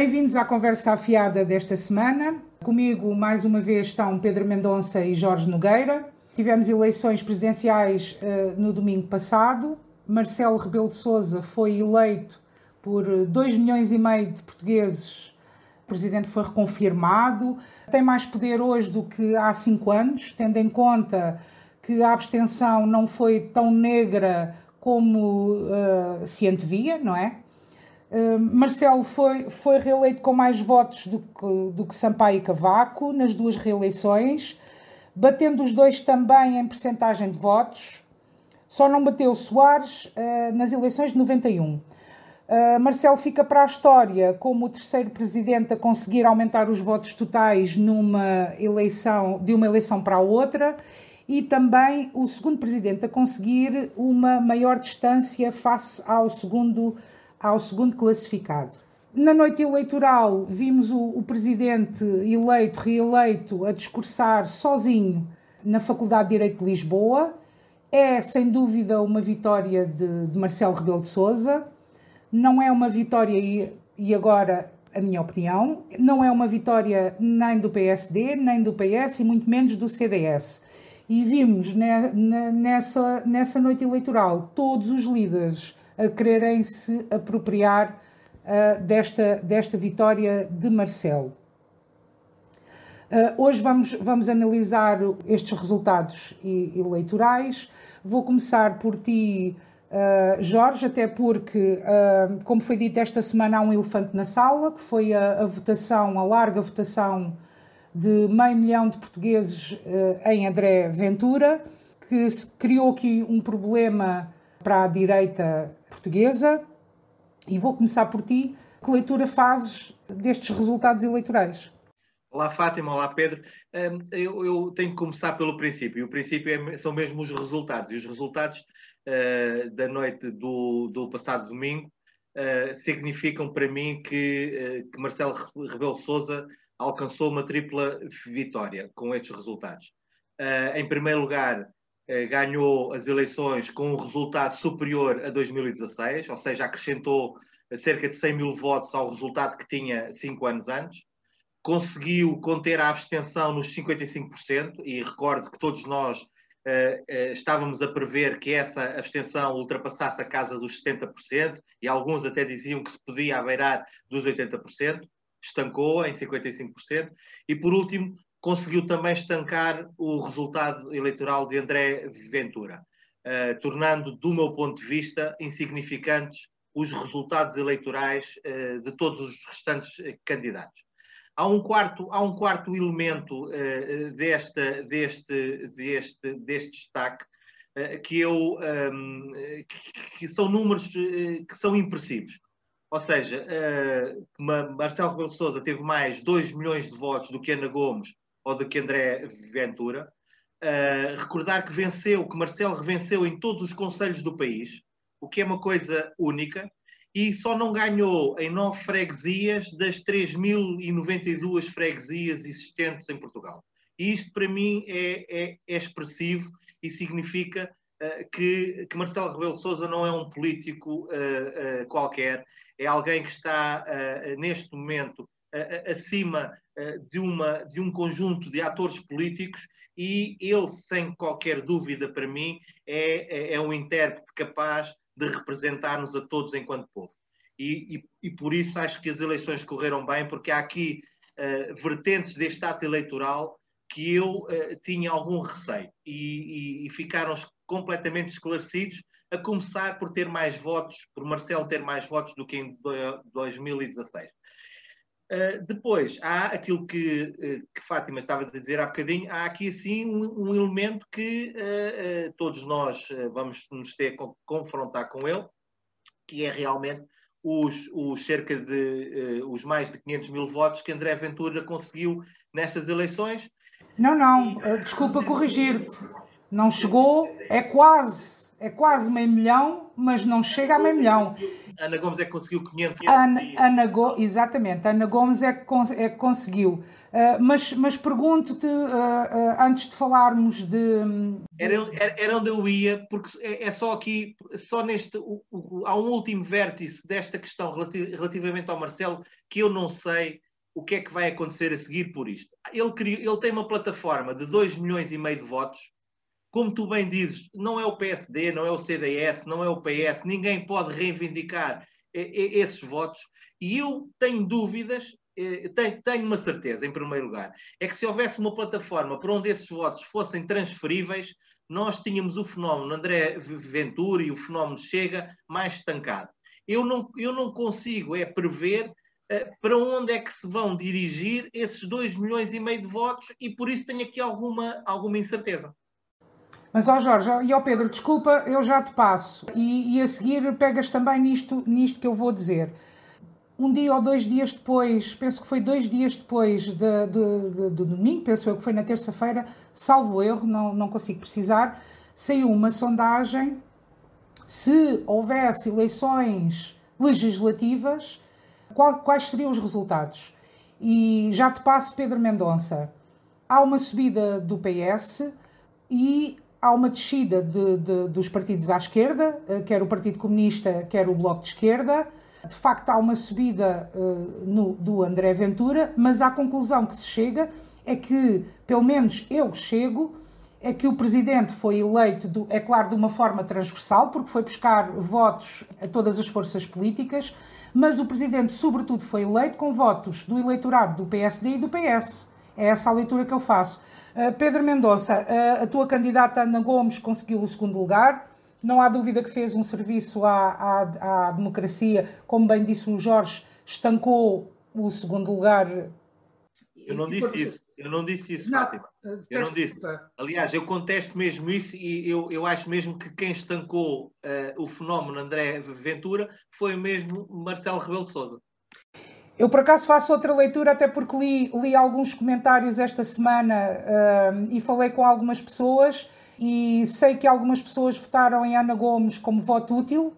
Bem-vindos à conversa afiada desta semana. Comigo, mais uma vez, estão Pedro Mendonça e Jorge Nogueira. Tivemos eleições presidenciais uh, no domingo passado. Marcelo Rebelo de Sousa foi eleito por 2 milhões e meio de portugueses. O presidente foi reconfirmado. Tem mais poder hoje do que há cinco anos, tendo em conta que a abstenção não foi tão negra como uh, se antevia, não é? Uh, Marcelo foi, foi reeleito com mais votos do que, do que Sampaio e Cavaco nas duas reeleições, batendo os dois também em percentagem de votos. Só não bateu Soares uh, nas eleições de 91. Uh, Marcelo fica para a história como o terceiro presidente a conseguir aumentar os votos totais numa eleição, de uma eleição para a outra e também o segundo presidente a conseguir uma maior distância face ao segundo, ao segundo classificado. Na noite eleitoral, vimos o, o presidente eleito, reeleito, a discursar sozinho na Faculdade de Direito de Lisboa. É, sem dúvida, uma vitória de, de Marcelo Rebelo de Souza. Não é uma vitória, e, e agora a minha opinião, não é uma vitória nem do PSD, nem do PS e muito menos do CDS e vimos nessa, nessa noite eleitoral todos os líderes a quererem se apropriar uh, desta, desta vitória de Marcelo. Uh, hoje vamos, vamos analisar estes resultados eleitorais. Vou começar por ti, uh, Jorge, até porque, como foi dito esta semana, há um elefante na sala, que foi a, a votação, a larga votação de meio milhão de portugueses em André Ventura, que se criou aqui um problema para a direita portuguesa. E vou começar por ti. Que leitura fazes destes resultados eleitorais? Olá Fátima, olá Pedro. Eu, eu, tenho que começar pelo princípio. O princípio é, são mesmo os resultados. E os resultados uh, da noite do, do passado domingo uh, significam para mim que, uh, que Marcelo Rebelo Souza alcançou uma tripla vitória com estes resultados. Em primeiro lugar, ganhou as eleições com um resultado superior a 2016, ou seja, acrescentou cerca de 100 mil votos ao resultado que tinha cinco anos antes. Conseguiu conter a abstenção nos 55%, e recordo que todos nós uh, estávamos a prever que essa abstenção ultrapassasse a casa dos 70%, e alguns até diziam que se podia aveirar dos 80% estancou em 55%, e por último, conseguiu também estancar o resultado eleitoral de André Ventura, uh, tornando, do meu ponto de vista, insignificantes os resultados eleitorais uh, de todos os restantes uh, candidatos. Há um quarto, há um quarto elemento deste, deste, deste, deste destaque que, eu, um, que, que, são números que são impressivos. Ou seja, uh, Marcelo Rebelo Sousa teve mais 2 milhões de votos do que Ana Gomes ou do que André Ventura. Uh, recordar que venceu, que Marcelo revenceu em todos os conselhos do país, o que é uma coisa única, e só não ganhou em nove freguesias das 3.092 freguesias existentes em Portugal. E isto, para mim, é, é, é expressivo e significa uh, que, que, Marcelo Rebelo de Sousa não é um político uh, qualquer, é alguém que está neste momento acima de, uma, de um conjunto de atores políticos e ele, sem qualquer dúvida para mim, é, é, é um intérprete capaz de representar-nos a todos enquanto povo. E, e, e, por isso acho que as eleições correram bem, porque há aqui uh, vertentes deste ato eleitoral que eu uh, tinha algum receio e, e, ficaram completamente esclarecidos a começar por ter mais votos, por Marcelo ter mais votos do que em 2016. Uh, ah, depois, há aquilo que, uh, que, Fátima estava a dizer há bocadinho, há aqui assim um, um elemento que uh, todos nós vamos nos ter que confrontar com ele, que é realmente os, os cerca de os mais de 500 mil votos que André Ventura conseguiu nestas eleições. Não, não, desculpa corrigir-te, não chegou, é quase é quase meio milhão, mas não chega a meio milhão. Ana Gomes é que conseguiu 500. Ana, Ana Go, exatamente, Ana Gomes é que, cons é que conseguiu. Uh, mas, mas pergunto-te, uh, uh, antes de falarmos de. Era, era, era, onde eu ia, porque é, é só aqui, só neste. O, o, há um último vértice desta questão relativamente ao Marcelo que eu não sei o que é que vai acontecer a seguir por isto. Ele, criou, ele tem uma plataforma de 2 milhões e meio de votos. Como tu bem dizes, não é o PSD, não é o CDS, não é o PS, ninguém pode reivindicar esses votos. E eu tenho dúvidas eh, tenho, tenho uma certeza, em primeiro lugar, é que se houvesse uma plataforma para onde esses votos fossem transferíveis, nós tínhamos o fenómeno André Ventura e o fenómeno Chega mais estancado. Eu não, eu não consigo é prever para onde é que se vão dirigir esses 2 milhões e meio de votos e por isso tenho aqui alguma, alguma incerteza. Mas, ó Jorge, e ó Pedro, desculpa, eu já te passo. E, e a seguir pegas também nisto, nisto que eu vou dizer um dia ou dois dias depois, penso que foi dois dias depois de, de, de, do domingo, penso eu que foi na terça-feira, salvo erro, não, não consigo precisar, saiu uma sondagem se houvesse eleições legislativas, qual, quais seriam os resultados. E já te passo, Pedro Mendonça. Há uma subida do PS e há uma descida de, de, dos partidos à esquerda, eh, quer o Partido Comunista, quer o Bloco de Esquerda de facto, há uma subida uh, no, do André Ventura, mas a conclusão que se chega é que, pelo menos eu chego, é que o presidente foi eleito, do, é claro, de uma forma transversal, porque foi buscar votos a todas as forças políticas, mas o presidente, sobretudo, foi eleito com votos do eleitorado do PSD e do PS. É essa a leitura que eu faço. Uh, Pedro Mendonça, uh, a tua candidata Ana Gomes conseguiu o segundo lugar. Não há dúvida que fez um serviço à, à, à democracia, como bem disse o Jorge, estancou o segundo lugar. Eu não disse isso. Eu não disse isso, não, Fátima. Eh, eu não disse. Aliás, eu contesto mesmo isso e eu, eu acho mesmo que quem estancou uh, o fenómeno André Ventura foi mesmo Marcelo Rebelo de Sousa. Eu, por acaso, faço outra leitura, até porque li, li alguns comentários esta semana uh, e falei com algumas pessoas e sei que algumas pessoas votaram em Ana Gomes como voto útil,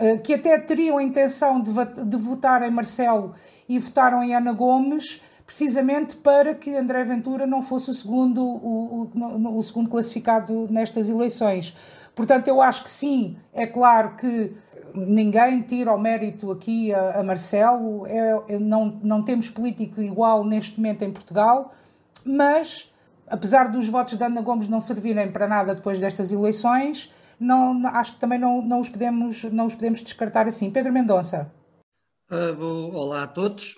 eh, que até teriam a intenção de, de votar em Marcelo e votaram em Ana Gomes, precisamente para que André Ventura não fosse o segundo, o, o, o segundo classificado nestas eleições. Portanto, eu acho que sim, é claro que ninguém tira o mérito aqui a, a Marcelo, é, é, não, não temos político igual neste momento em Portugal, mas apesar dos votos de Ana Gomes não servirem para nada depois destas eleições, não, acho que também não, não, os podemos, não os podemos descartar assim. Pedro Mendonça. Uh, olá a todos.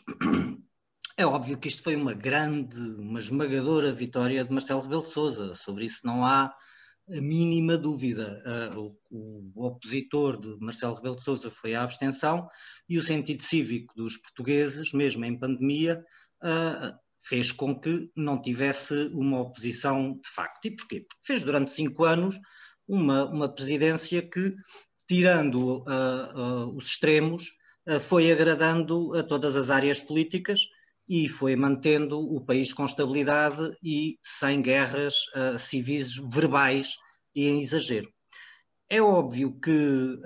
É óbvio que isto foi uma grande, uma esmagadora vitória de Marcelo Rebelo de Sousa. Sobre isso não há a mínima dúvida. Uh, o, o, opositor de Marcelo Rebelo de Sousa foi a abstenção e o sentido cívico dos portugueses, mesmo em pandemia, uh, fez com que não tivesse uma oposição de facto. E porquê? Porque fez durante cinco anos uma, uma presidência que, tirando uh, uh, os extremos, uh, foi agradando a todas as áreas políticas e foi mantendo o país com estabilidade e sem guerras civis verbais e em exagero. É óbvio que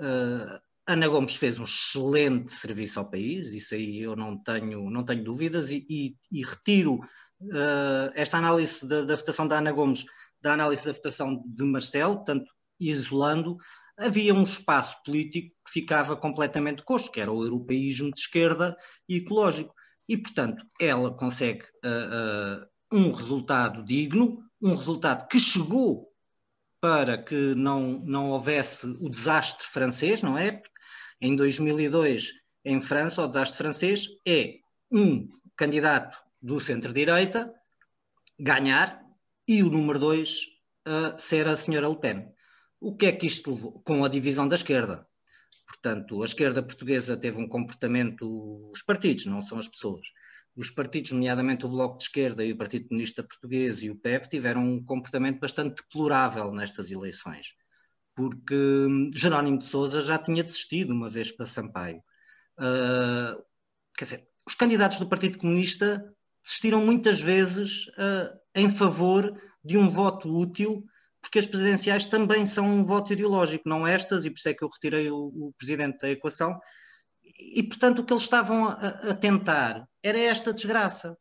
Ana Gomes fez um excelente serviço ao país, isso aí eu não tenho, não tenho dúvidas, e, e, e retiro uh, esta análise da, da, votação da Ana Gomes da análise da votação de Marcelo, portanto, isolando, havia um espaço político que ficava completamente coxo, que era o europeísmo de esquerda e ecológico. E, portanto, ela consegue uh, uh, um resultado digno, um resultado que chegou para que não, não houvesse o desastre francês, não é? Em 2002, em França, o desastre francês é um candidato do centro-direita ganhar e o número dois uh, ser a senhora Le Pen. O que é que isto levou? Com a divisão da esquerda. Portanto, a esquerda portuguesa teve um comportamento, os partidos, não são as pessoas. Os partidos, nomeadamente o Bloco de Esquerda e o Partido Comunista Português e o PEV, tiveram um comportamento bastante deplorável nestas eleições porque hum, Jerónimo de Souza já tinha desistido uma vez para Sampaio. Uh, quer dizer, os candidatos do Partido Comunista desistiram muitas vezes uh, em favor de um voto útil, porque as presidenciais também são um voto ideológico, não estas, e por isso é que eu retirei o, o presidente da equação. E, portanto, o que eles estavam a, a tentar era esta desgraça,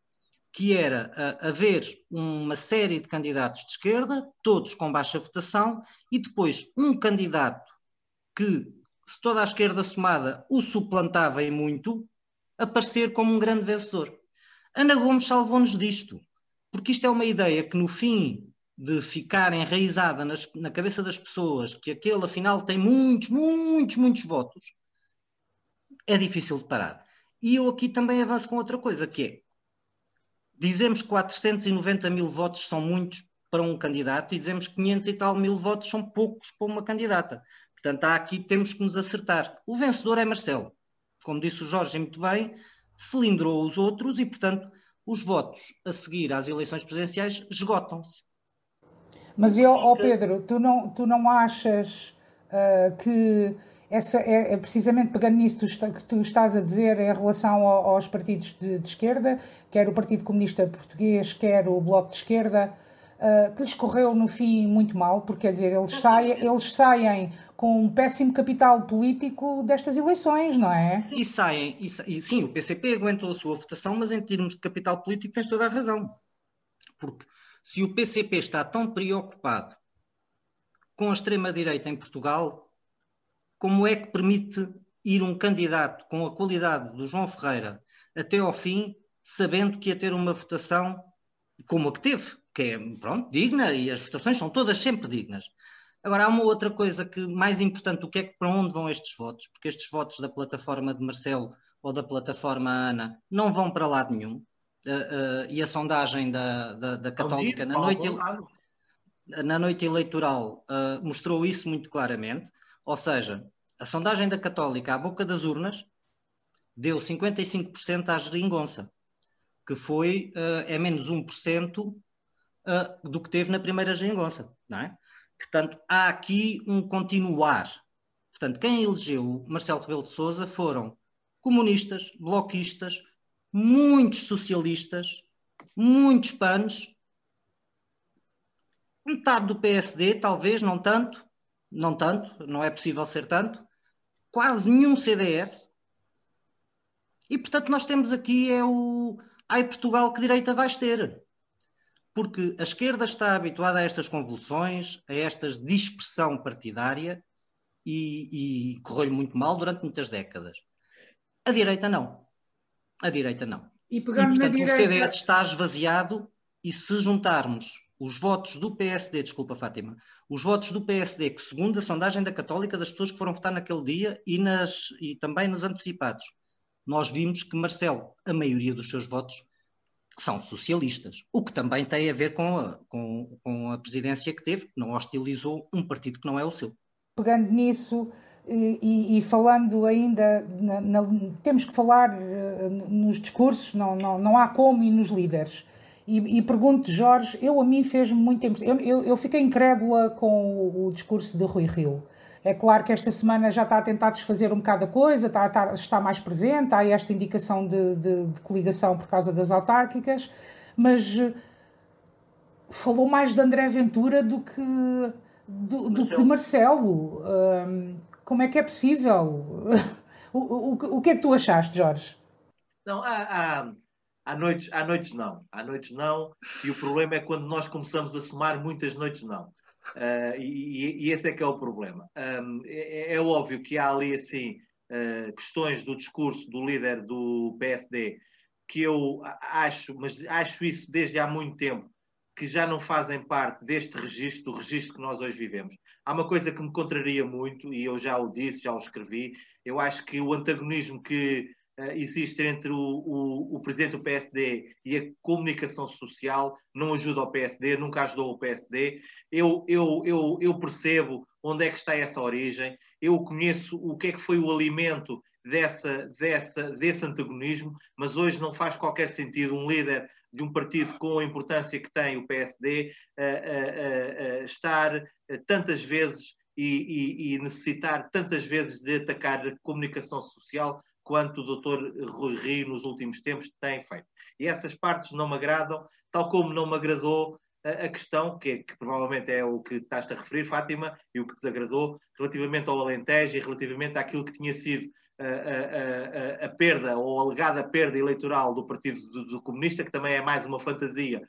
que era a, haver uma série de candidatos de esquerda, todos com baixa votação, e depois um candidato que, se toda a esquerda somada o suplantava em muito, aparecer como um grande vencedor. Ana Gomes salvou-nos disto, porque isto é uma ideia que, no fim de ficar enraizada nas, na cabeça das pessoas, que aquele afinal tem muitos, muitos, muitos votos, é difícil de parar. E eu aqui também avanço com outra coisa, que é, dizemos que 490 mil votos são muitos para um candidato e dizemos que 500 e tal mil votos são poucos para uma candidata. Portanto, há aqui temos que nos acertar. O vencedor é Marcelo. Como disse o Jorge muito bem, cilindrou os outros e, portanto, os votos a seguir às eleições presidenciais esgotam-se. Mas eu, oh Pedro, tu não, tu não achas uh, que essa é, é, precisamente pegando nisso que tu estás a dizer em relação aos partidos de, de, esquerda, quer o Partido Comunista Português, quer o Bloco de Esquerda, uh, que lhes correu no fim muito mal, porque quer dizer, eles saem, eles saem com um péssimo capital político destas eleições, não é? E saem, e, e, sim, o PCP aguentou a sua votação, mas em termos de capital político tens toda a razão. Porque se o PCP está tão preocupado com a extrema-direita em Portugal, como é que permite ir um candidato com a qualidade do João Ferreira até ao fim, sabendo que ia ter uma votação como a que teve, que é, pronto, digna, e as votações são todas sempre dignas. Agora, há uma outra coisa que mais importante, o que é que para onde vão estes votos? Porque estes votos da plataforma de Marcelo ou da plataforma Ana não vão para lado nenhum. Uh, uh, e a sondagem da, da, da Católica na noite, na noite eleitoral uh, mostrou isso muito claramente. Ou seja, a sondagem da Católica à boca das urnas deu 55% à geringonça, que foi é menos 1% do que teve na primeira geringonça, não é? Portanto, há aqui um continuar. Portanto, quem elegeu Marcelo Rebelo de Sousa foram comunistas, bloquistas, muitos socialistas, muitos panos, metade do PSD, talvez, não tanto, não tanto, não é possível ser tanto, quase nenhum CDS. E, portanto, nós temos aqui é o... Ai, Portugal, que direita vais ter? porque a esquerda está habituada a estas convulsões, a esta dispersão partidária e, e correu-lhe muito mal durante muitas décadas. A direita não. A direita não. E, pegando e portanto, na direita... o CDS está esvaziado e se juntarmos os votos do PSD, desculpa Fátima, os votos do PSD, que segundo a sondagem da Católica das pessoas que foram votar naquele dia e, nas, e também nos antecipados, nós vimos que Marcelo, a maioria dos seus votos, são socialistas, o que também tem a ver com a, com, com a presidência que teve, que não hostilizou um partido que não é o seu. Pegando nisso e, e falando ainda, na, na, temos que falar uh, nos discursos, não, não, não há como, e nos líderes. E, e pergunto, Jorge, eu a mim fez-me muito tempo. Eu, eu, eu, fiquei incrédula com o, o discurso de Rui Rio. É claro que esta semana já está a tentar desfazer um bocado a coisa, está, está, está mais presente, há esta indicação de, de, de, coligação por causa das autárquicas, mas eh, falou mais de André Ventura do que, do, do que de Marcelo. Um, como é que é possível? o, o, o, que é que tu achaste, Jorge? Não, há, há, há, noites, há noites não. Há noites não, e o problema é quando nós começamos a somar muitas noites não. Uh, e, e, esse é que é o problema. Um, é, é, óbvio que há ali assim uh, questões do discurso do líder do PSD que eu acho, mas acho isso desde há muito tempo, que já não fazem parte deste registro, do registro que nós hoje vivemos. Há uma coisa que me contraria muito, e eu já o disse, já o escrevi, eu acho que o antagonismo que uh, existe entre o, o, o, presidente do PSD e a comunicação social não ajuda o PSD, nunca ajudou o PSD. Eu, eu, eu, eu percebo onde é que está essa origem, eu conheço o que é que foi o alimento dessa, dessa, desse antagonismo, mas hoje não faz qualquer sentido um líder de um partido com a importância que tem o PSD uh, uh, uh, estar tantas vezes e, e, e, necessitar tantas vezes de atacar a comunicação social quanto o doutor Rui Rio nos últimos tempos tem feito. E essas partes não me agradam, tal como não me agradou a, a questão, que, que, provavelmente é o que estás a referir, Fátima, e o que desagradou, relativamente ao Alentejo e relativamente àquilo que tinha sido a, a, a, perda ou alegada perda eleitoral do Partido do, do Comunista, que também é mais uma fantasia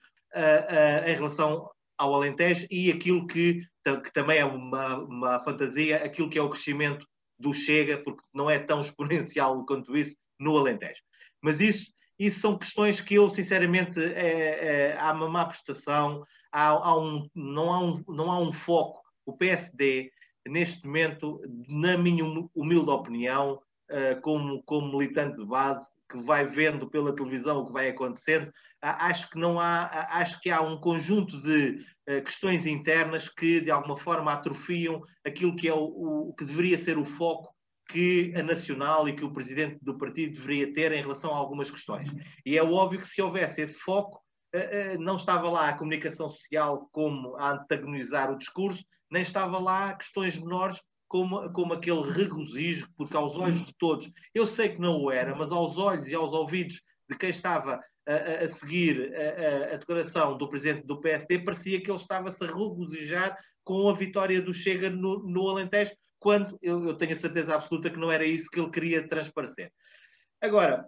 em relação ao Alentejo, e aquilo que, que também é uma, uma fantasia, aquilo que é o crescimento do Chega, porque não é tão exponencial quanto isso no Alentejo. Mas isso, isso são questões que eu, sinceramente, é, é, há uma má prestação, há, há um, não, há um, não há um foco. O PSD, neste momento, na minha humilde opinião, uh, como, como militante de base, que vai vendo pela televisão o que vai acontecendo, acho que não há, acho que há um conjunto de uh, questões internas que de alguma forma atrofiam aquilo que é o, o, que deveria ser o foco que a Nacional e que o presidente do partido deveria ter em relação a algumas questões. E é óbvio que se houvesse esse foco, uh, uh, não estava lá a comunicação social como a antagonizar o discurso, nem estava lá questões menores como, como aquele regozijo, porque aos olhos de todos, eu sei que não o era, mas aos olhos e aos ouvidos de quem estava a, a seguir a, a, declaração do presidente do PSD, parecia que ele estava-se a regozijar com a vitória do Chega no, no Alentejo, quando eu, eu tenho a certeza absoluta que não era isso que ele queria transparecer. Agora,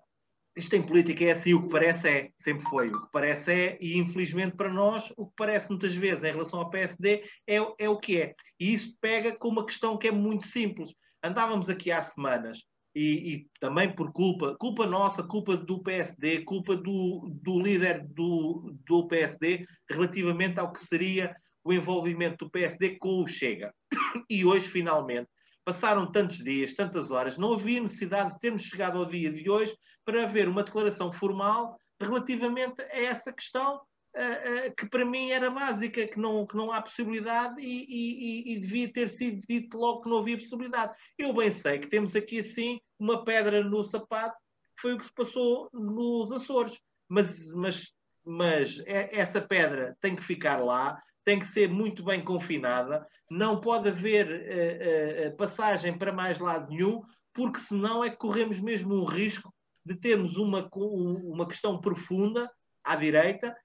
isto em política é assim, o que parece é, sempre foi, o que parece é, e infelizmente para nós, o que parece muitas vezes em relação ao PSD é, é o que é. E isso pega com uma questão que é muito simples. Andávamos aqui há semanas, e, e também por culpa, culpa nossa, culpa do PSD, culpa do, do líder do, do PSD, relativamente ao que seria o envolvimento do PSD com o Chega. E hoje, finalmente, passaram tantos dias, tantas horas, não havia necessidade de termos chegado ao dia de hoje para haver uma declaração formal relativamente a essa questão uh, que para mim era básica, que não, que não há possibilidade e, e, e, devia ter sido dito logo que não havia possibilidade. Eu bem sei que temos aqui assim uma pedra no sapato, que foi o que se passou nos Açores, mas, mas, mas é, essa pedra tem que ficar lá, tem que ser muito bem confinada, não pode haver uh, uh, passagem para mais lado nenhum, porque senão é que corremos mesmo um risco de termos uma, uma questão profunda à direita,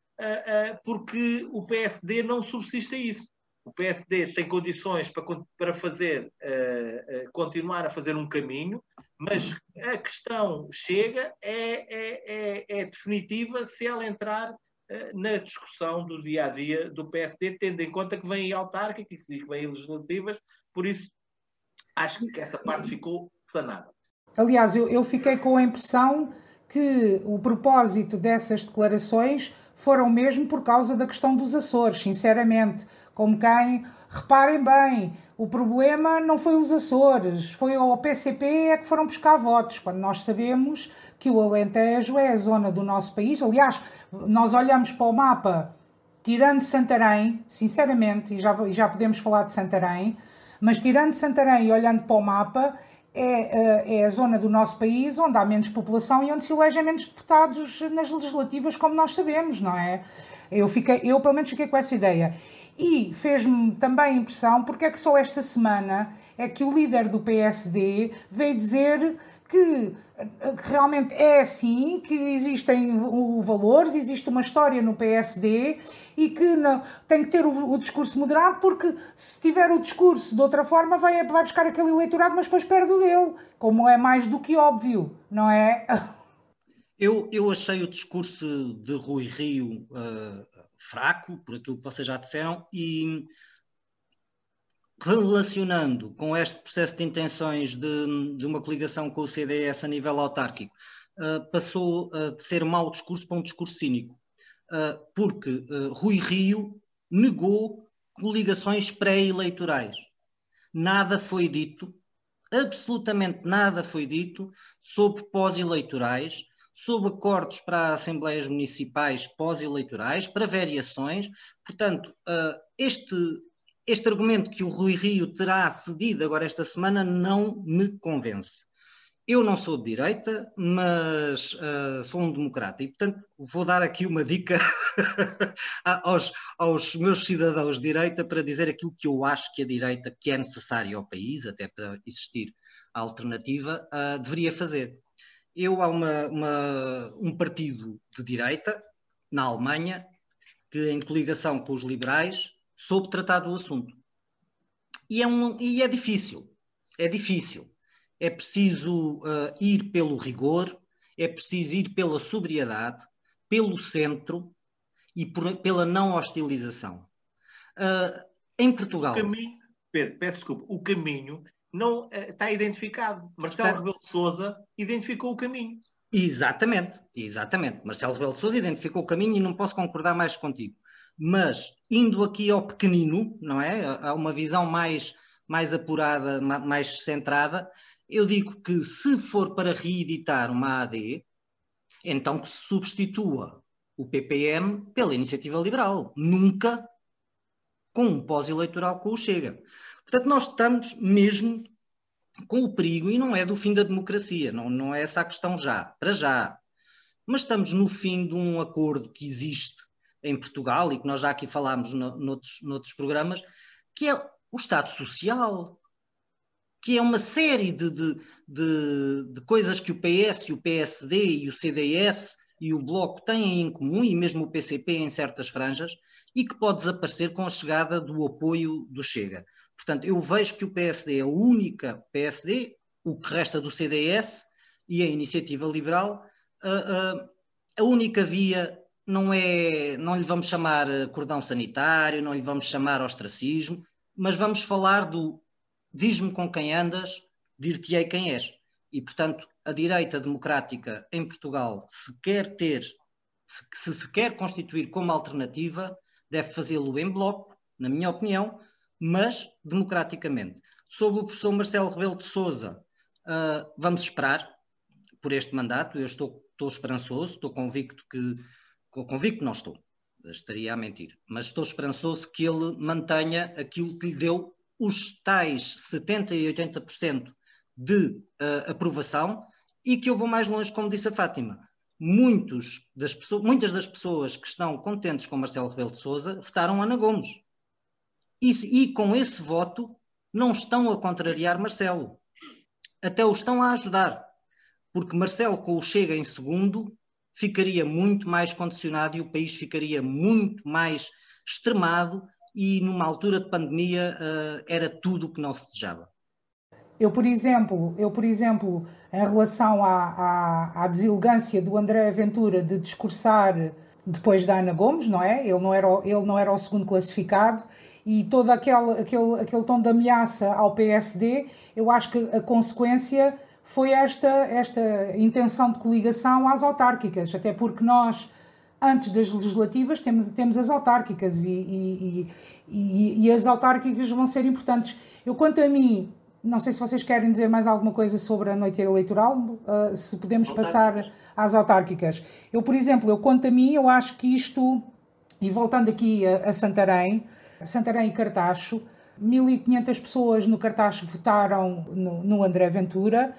porque o PSD não subsiste a isso. O PSD tem condições para, para fazer, continuar a fazer um caminho, mas a questão chega, é, é, é, é definitiva se ela entrar eh, na discussão do dia a dia do PSD, tendo em conta que vem autárquica que vem legislativas, por isso acho que essa parte ficou sanada. Aliás, eu, eu fiquei com a impressão que o propósito dessas declarações foram mesmo por causa da questão dos Açores, sinceramente, como quem, reparem bem, o problema não foi os Açores, foi ao PCP é que foram buscar votos, quando nós sabemos que o Alentejo é a zona do nosso país. Aliás, nós olhamos para o mapa, tirando Santarém, sinceramente, e já, já podemos falar de Santarém, mas tirando Santarém e olhando para o mapa, é, eh, é a zona do nosso país onde há menos população e onde se elegem menos deputados nas legislativas, como nós sabemos, não é? Eu, fiquei, eu pelo menos fiquei com essa ideia. E fez-me também impressão porque é que só esta semana é que o líder do PSD veio dizer que realmente é assim, que existem valores, existe uma história no PSD e que não, tem que ter o, o, discurso moderado, porque se tiver o discurso de outra forma vai, vai buscar aquele eleitorado, mas depois perde o dele, como é mais do que óbvio, não é? Eu, eu achei o discurso de Rui Rio uh, fraco, por aquilo que vocês já disseram, e relacionando com este processo de intenções de, de uma coligação com o CDS a nível autárquico, uh, passou uh, de ser mau discurso para um discurso cínico, uh, porque Rui Rio negou coligações pré-eleitorais. Nada foi dito, absolutamente nada foi dito sobre pós-eleitorais, sobre acordos para assembleias municipais pós-eleitorais, para variações. Portanto, este este argumento que o Rui Rio terá cedido agora esta semana não me convence. Eu não sou de direita, mas uh, sou um democrata e, portanto, vou dar aqui uma dica aos, aos, meus cidadãos de direita para dizer aquilo que eu acho que a direita, que é necessário ao país, até para existir a alternativa, uh, deveria fazer. Eu, há uma, uma, um partido de direita, na Alemanha, que, em coligação com os liberais, soube tratar do assunto. E é, um, e é difícil, é difícil. É preciso uh, ir pelo rigor, é preciso ir pela sobriedade, pelo centro e por, pela não hostilização. Uh, em Portugal. O caminho, Pedro, peço desculpa, o caminho não uh, está identificado. Marcelo está... Rebelo de Souza identificou o caminho. Exatamente, exatamente. Marcelo Rebelo de Sousa identificou o caminho e não posso concordar mais contigo. Mas, indo aqui ao pequenino, não é? A uma visão mais, mais apurada, mais centrada, eu digo que se for para reeditar uma AD, então que se substitua o PPM pela iniciativa liberal. Nunca com um pós-eleitoral com o Chega. Portanto, nós estamos mesmo com o perigo, e não é do fim da democracia, não, não é essa a questão já, para já. Mas estamos no fim de um acordo que existe em Portugal e que nós já aqui falámos no, noutros, noutros programas, que é o Estado Social, que é uma série de, de, de, de, coisas que o PS, o PSD e o CDS e o Bloco têm em comum, e mesmo o PCP em certas franjas, e que pode desaparecer com a chegada do apoio do Chega. Portanto, eu vejo que o PSD é a única PSD, o que resta do CDS e a Iniciativa Liberal, a única via não é, não lhe vamos chamar cordão sanitário, não lhe vamos chamar ostracismo, mas vamos falar do diz-me com quem andas, dir-te-ei quem és. E, portanto, a direita democrática em Portugal, se quer ter, se se quer constituir como alternativa, deve fazê-lo em bloco, na minha opinião, mas democraticamente. Sobre o professor Marcelo Rebelo de Souza, uh, vamos esperar por este mandato. Eu estou, estou esperançoso, estou convicto que. Convicto não estou, estaria a mentir, mas estou esperançoso que ele mantenha aquilo que lhe deu os tais 70% e 80% de uh, aprovação e que eu vou mais longe, como disse a Fátima. Das pessoas, muitas das pessoas que estão contentes com Marcelo Rebelo de Souza votaram Ana Gomes. E, e com esse voto não estão a contrariar Marcelo. Até o estão a ajudar. Porque Marcelo, com o Chega em segundo, ficaria muito mais condicionado e o país ficaria muito mais extremado e numa altura de pandemia uh, era tudo o que não se desejava. Eu, por exemplo, eu, por exemplo em relação à, à, à deselegância do André Ventura de discursar depois da Ana Gomes, não é? Ele não era, ele não era o segundo classificado e todo aquele, aquele, aquele tom de ameaça ao PSD, eu acho que a consequência foi esta, esta intenção de coligação às autárquicas, até porque nós, antes das legislativas, temos, temos as autárquicas e, e, e, e as autárquicas vão ser importantes. Eu, quanto a mim, não sei se vocês querem dizer mais alguma coisa sobre a noite eleitoral, uh, se podemos passar às autárquicas. Eu, por exemplo, eu quanto a mim, eu acho que isto, e voltando aqui a, a Santarém, Santarém e Cartacho. 1.500 pessoas no Cartacho votaram no, no, André Ventura.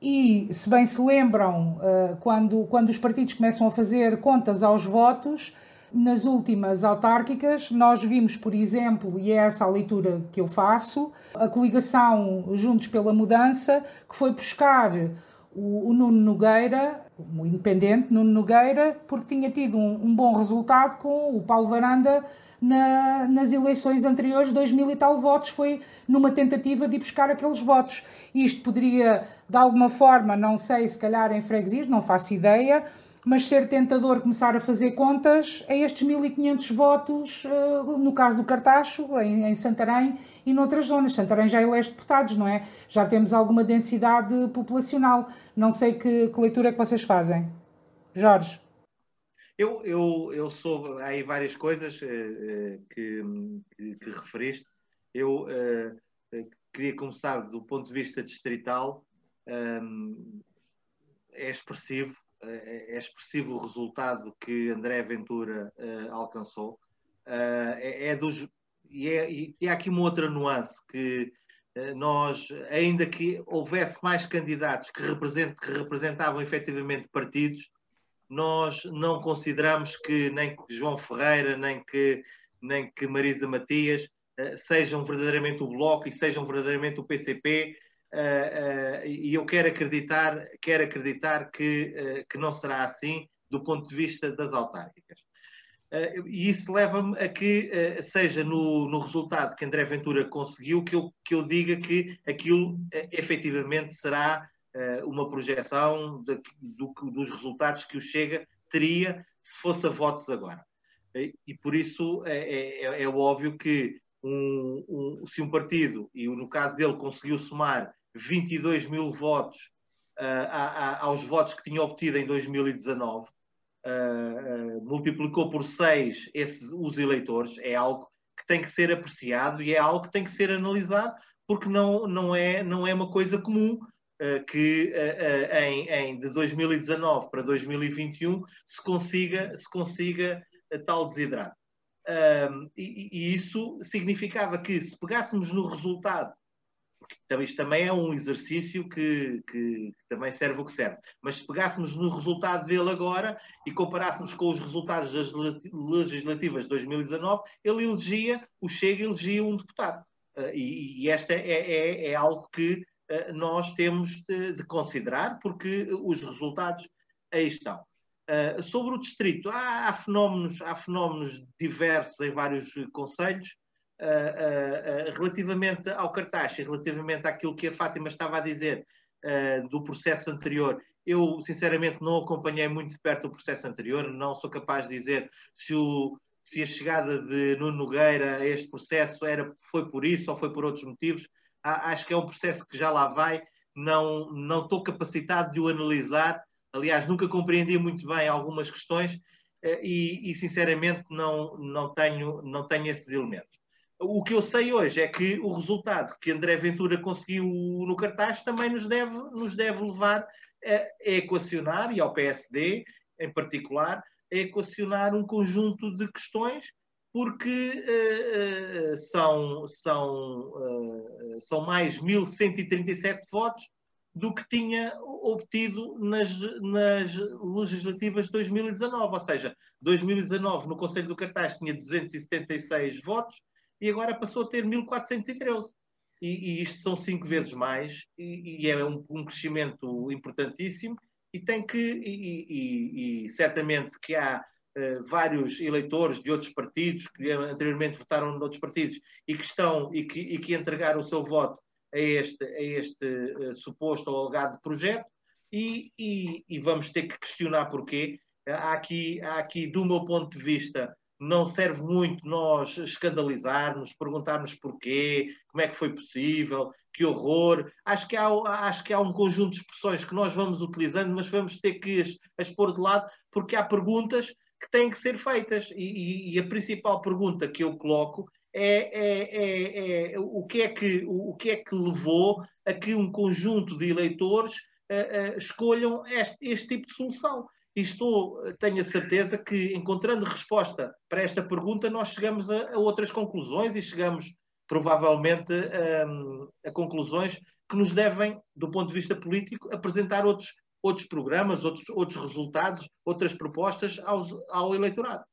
E, se bem se lembram, uh, quando, quando os partidos começam a fazer contas aos votos, nas últimas autárquicas, nós vimos, por exemplo, e é essa a leitura que eu faço, a coligação Juntos pela Mudança, que foi buscar o, o Nuno Nogueira, o independente Nuno Nogueira, porque tinha tido um, um bom resultado com o Paulo Varanda na, nas eleições anteriores, 2 mil e tal votos, foi numa tentativa de ir buscar aqueles votos. Isto poderia, de alguma forma, não sei, se calhar em freguesias, não faço ideia, mas ser tentador começar a fazer contas a estes 1.500 votos, eh, no caso do Cartacho, em, Santarém e noutras zonas. Santarém já elege deputados, não é? Já temos alguma densidade populacional. Não sei que, que leitura é que vocês fazem. Jorge. Eu, eu, eu sou. Há aí várias coisas uh, que, que, que, referiste. Eu uh, queria começar do ponto de vista distrital. Um, é expressivo, é expressivo o resultado que André Ventura uh, alcançou. É, é, dos. E, é, e há aqui uma outra nuance que nós, ainda que houvesse mais candidatos que, represent, que representavam efetivamente partidos, nós não consideramos que nem que João Ferreira, nem que, nem que Marisa Matias uh, sejam verdadeiramente o Bloco e sejam verdadeiramente o PCP. Uh, uh, e eu quero acreditar, quero acreditar que, que não será assim do ponto de vista das autárquicas. E isso leva-me a que seja no, no, resultado que André Ventura conseguiu que eu, que eu diga que aquilo efetivamente será uma projeção de, do, dos resultados que o Chega teria se fosse a votos agora. E por isso é, é, é óbvio que um, um, se um partido, e no caso dele conseguiu somar 22 mil votos uh, a, a, aos votos que tinha obtido em 2019, uh, uh, multiplicou por 6 esses, os eleitores, é algo que tem que ser apreciado e é algo que tem que ser analisado, porque não, não, é, não é uma coisa comum que em, em, de 2019 para 2021 se consiga, se consiga tal desidrato. E, e, isso significava que se pegássemos no resultado porque isto também é um exercício que, que, que, também serve o que serve. Mas se pegássemos no resultado dele agora e comparássemos com os resultados das legislativas de 2019, ele elegia, o Chega elegia um deputado. Uh, e, e esta é, é, é, algo que nós temos de, de, considerar, porque os resultados aí estão. Uh, sobre o distrito, há, há, fenómenos, há fenómenos diversos em vários conselhos. Uh, uh, relativamente ao cartaz e relativamente àquilo que a Fátima estava a dizer do processo anterior, eu sinceramente não acompanhei muito de perto o processo anterior, não sou capaz de dizer se, o, se a chegada de Nuno Nogueira a este processo era, foi por isso ou foi por outros motivos. Acho que é um processo que já lá vai, não, não estou capacitado de o analisar. Aliás, nunca compreendi muito bem algumas questões e, e sinceramente não, não, tenho, não tenho esses elementos. O que eu sei hoje é que o resultado que André Ventura conseguiu no cartaz também nos deve, nos deve levar a, a equacionar, e ao PSD em particular, a equacionar um conjunto de questões, porque uh, uh, são, são, uh, são mais 1.137 votos do que tinha obtido nas, nas legislativas de 2019. Ou seja, 2019 no Conselho do Cartaz tinha 276 votos, e agora passou a ter 1413. E, e isto são cinco vezes mais, e, e é um, um, crescimento importantíssimo, e tem que, e, e certamente que há uh, vários eleitores de outros partidos que anteriormente votaram noutros partidos e que estão e que, e que entregaram o seu voto a este, a este uh, suposto ou alegado projeto, e, e, vamos ter que questionar porquê. Há aqui, há aqui, do meu ponto de vista, não serve muito nós escandalizarmos, perguntarmos porquê, como é que foi possível, que horror. Acho que há, acho que há um conjunto de expressões que nós vamos utilizando, mas vamos ter que as, as pôr de lado, porque há perguntas que têm que ser feitas. E, e, e a principal pergunta que eu coloco é, é, é, é, o, que é que, o, que é que levou a que um conjunto de eleitores uh, uh, escolham este, este tipo de solução e estou, tenho a certeza que encontrando resposta para esta pergunta, nós chegamos a, a outras conclusões e chegamos provavelmente um, a conclusões que nos devem, do ponto de vista político, apresentar outros, outros programas, outros, outros resultados, outras propostas aos, ao eleitorado.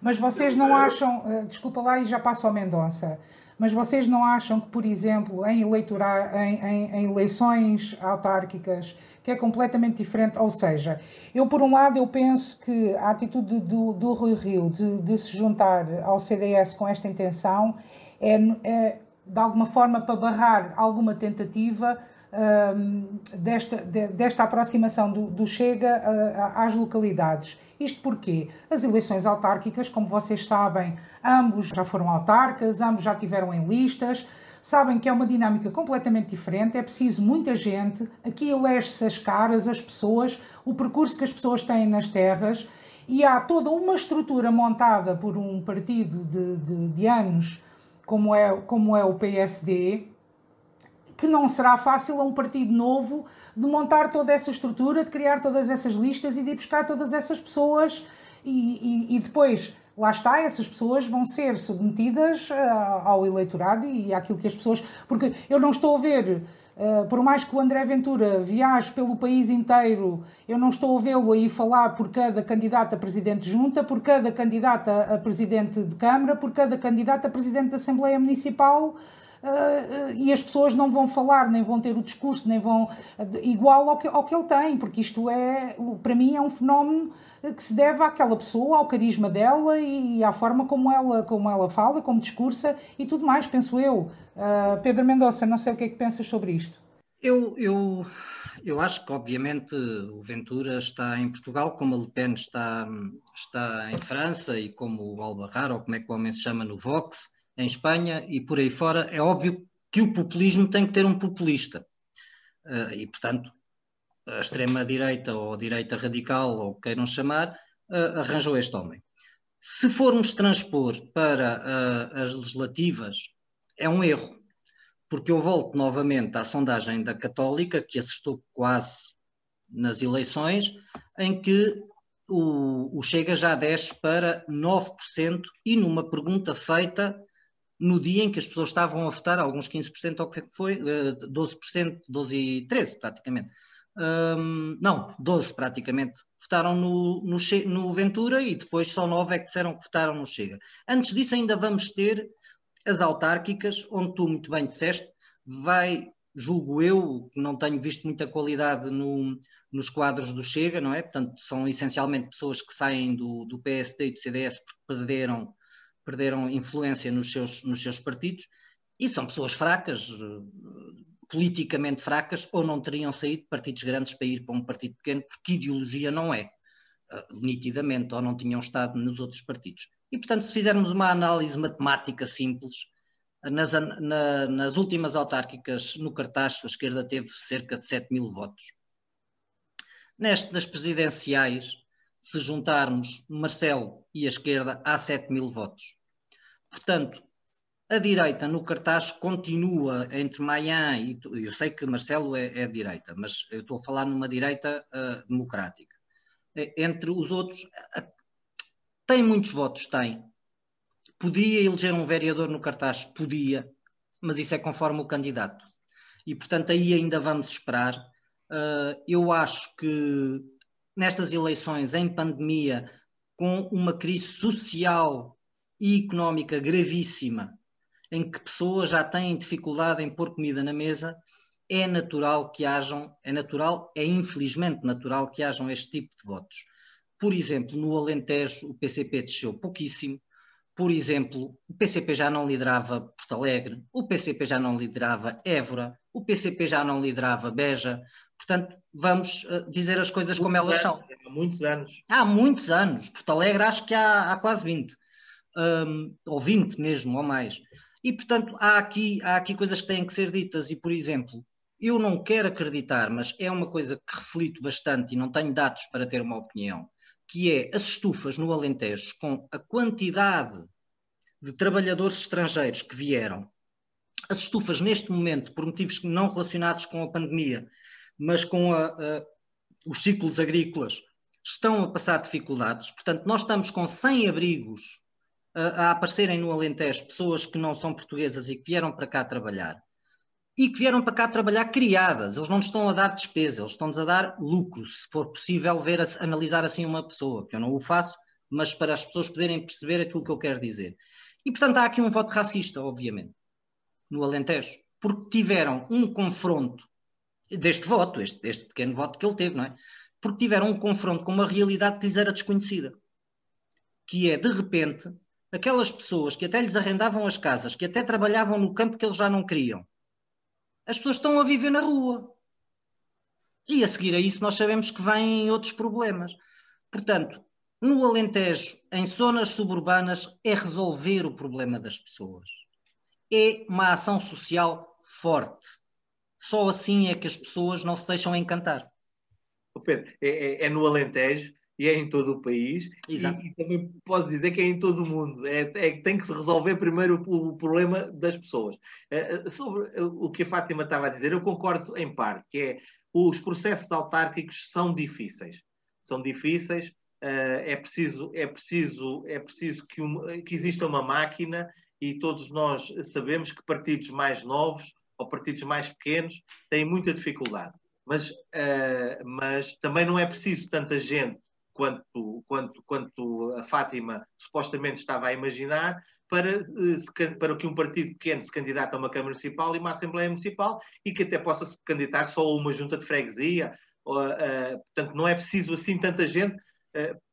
Mas vocês não acham, eh, desculpa lá e já passo ao Mendonça, mas vocês não acham que, por exemplo, em, eleitora, em, em, em eleições autárquicas, que é completamente diferente. Ou seja, eu, por um lado, eu penso que a atitude do, do Rui Rio de, de se juntar ao CDS com esta intenção é, é de alguma forma, para barrar alguma tentativa um, desta, de, desta aproximação do, do Chega uh, às localidades. Isto porque as eleições autárquicas, como vocês sabem, ambos já foram autarcas, ambos já tiveram em listas, sabem que é uma dinâmica completamente diferente, é preciso muita gente, aqui elege-se as caras, as pessoas, o percurso que as pessoas têm nas terras e há toda uma estrutura montada por um partido de, de, de anos como é, como é o PSD, que não será fácil a um partido novo de montar toda essa estrutura, de criar todas essas listas e de ir buscar todas essas pessoas e, e, e depois lá está, essas pessoas vão ser submetidas uh, ao eleitorado e àquilo que as pessoas. Porque eu não estou a ver, uh, por mais que o André Ventura viaje pelo país inteiro, eu não estou a vê-lo aí falar por cada candidato a presidente de junta, por cada candidato a presidente de Câmara, por cada candidato a presidente da Assembleia Municipal. Uh, e as pessoas não vão falar, nem vão ter o discurso, nem vão igual ao que, ao que ele tem, porque isto é, para mim, é um fenómeno que se deve àquela pessoa, ao carisma dela e à forma como ela, como ela fala, como discursa e tudo mais, penso eu. Uh, Pedro Mendonça, não sei o que é que pensas sobre isto. Eu, eu, eu acho que, obviamente, o Ventura está em Portugal, como a Le Pen está, está em França e como o Albarrar, ou como é que o homem se chama no Vox, em Espanha e por aí fora. É óbvio que o populismo tem que ter um populista. Uh, e, portanto, a extrema-direita ou a direita radical, ou queiram chamar, uh, arranjou este homem. Se formos transpor para uh, as legislativas, é um erro, porque eu volto novamente à sondagem da Católica, que assustou quase nas eleições, em que o, o Chega já desce para 9% e numa pergunta feita no dia em que as pessoas estavam a votar, alguns 15% ou o que foi, 12%, 12 e 13 praticamente um, não, 12 praticamente, votaram no, no, no, Ventura e depois só 9 é que disseram que votaram no Chega. Antes disso, ainda vamos ter as autárquicas, onde tu muito bem disseste, vai, julgo eu, que não tenho visto muita qualidade no, nos quadros do Chega, não é? Portanto, são essencialmente pessoas que saem do, do PSD e do CDS porque perderam, perderam influência nos seus, nos seus partidos e são pessoas fracas, politicamente fracas ou não teriam saído de partidos grandes para ir para um partido pequeno, porque ideologia não é, uh, nitidamente, ou não tinham estado nos outros partidos. E, portanto, se fizermos uma análise matemática simples, nas, na, nas últimas autárquicas, no cartaz, a esquerda teve cerca de 7 mil votos. Neste das presidenciais, se juntarmos Marcelo e a esquerda, há 7 mil votos. Portanto, a direita no cartaz continua entre Maia e. Eu sei que Marcelo é, é direita, mas eu estou a falar numa direita uh, democrática. Entre os outros, uh, tem muitos votos? Tem. Podia eleger um vereador no cartaz? Podia, mas isso é conforme o candidato. E, portanto, aí ainda vamos esperar. Uh, eu acho que nestas eleições, em pandemia, com uma crise social e económica gravíssima, em que pessoas já têm dificuldade em pôr comida na mesa, é natural que hajam, é natural, é infelizmente natural que hajam este tipo de votos. Por exemplo, no Alentejo o PCP desceu pouquíssimo, por exemplo, o PCP já não liderava Porto Alegre, o PCP já não liderava Évora, o PCP já não liderava Beja. Portanto, vamos uh, dizer as coisas como elas são. Há muitos anos. Há muitos anos. Porto Alegre acho que há, há quase 20. Um, ou 20 mesmo, ou mais. E, portanto, há aqui, há aqui coisas que têm que ser ditas, e, por exemplo, eu não quero acreditar, mas é uma coisa que reflito bastante e não tenho dados para ter uma opinião, que é as estufas no Alentejo, com a quantidade de trabalhadores estrangeiros que vieram, as estufas neste momento, por motivos não relacionados com a pandemia, mas com a, a, os ciclos agrícolas, estão a passar dificuldades. Portanto, nós estamos com 100 abrigos a aparecerem no Alentejo pessoas que não são portuguesas e que vieram para cá trabalhar e que vieram para cá trabalhar criadas. Eles não estão a dar despesa, eles estão-nos a dar lucro, se for possível ver, analisar assim uma pessoa, que eu não o faço, mas para as pessoas poderem perceber aquilo que eu quero dizer. E, portanto, há aqui um voto racista, obviamente, no Alentejo, porque tiveram um confronto deste voto, este, pequeno voto que ele teve, não é? Porque tiveram um confronto com uma realidade que lhes era desconhecida. Que é, de repente, aquelas pessoas que até lhes arrendavam as casas, que até trabalhavam no campo que eles já não queriam, as pessoas estão a viver na rua. E a seguir a isso nós sabemos que vêm outros problemas. Portanto, no Alentejo, em zonas suburbanas, é resolver o problema das pessoas. É uma ação social forte. Só assim é que as pessoas não se deixam encantar. Pedro, é, é, é no Alentejo e é em todo o país. E, e, também posso dizer que é em todo o mundo. É, é tem que se resolver primeiro o, o problema das pessoas. Uh, sobre o que a Fátima estava a dizer, eu concordo em parte, que é os processos autárquicos são difíceis. São difíceis. É preciso, é preciso, é preciso que, um, que exista uma máquina e todos nós sabemos que partidos mais novos ou partidos mais pequenos têm muita dificuldade. Mas, uh, mas também não é preciso tanta gente quanto, quanto, quanto a Fátima supostamente estava a imaginar, para, uh, para que um partido pequeno se candidate a uma Câmara Municipal e uma Assembleia Municipal e que até possa se candidatar só a uma junta de freguesia. Uh, portanto, não é preciso assim tanta gente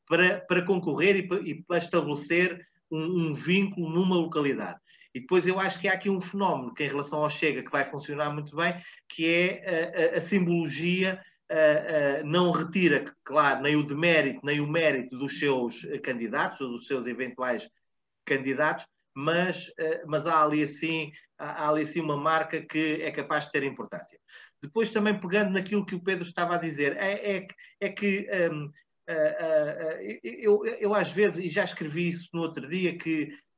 para, para concorrer e para, e para estabelecer um, um vínculo numa localidade. E depois eu acho que há aqui um fenómeno que, em relação ao Chega, que vai funcionar muito bem, que é a, a, a simbologia uh, uh, não retira, claro, nem o demérito, nem o mérito dos seus candidatos, ou dos seus eventuais candidatos, mas, mas há, ali assim, há, há ali assim uma marca que é capaz de ter importância. Depois, também pegando naquilo que o Pedro estava a dizer, é, é, é que um, eu, eu, às vezes, e já escrevi isso no outro dia, que eh, eh,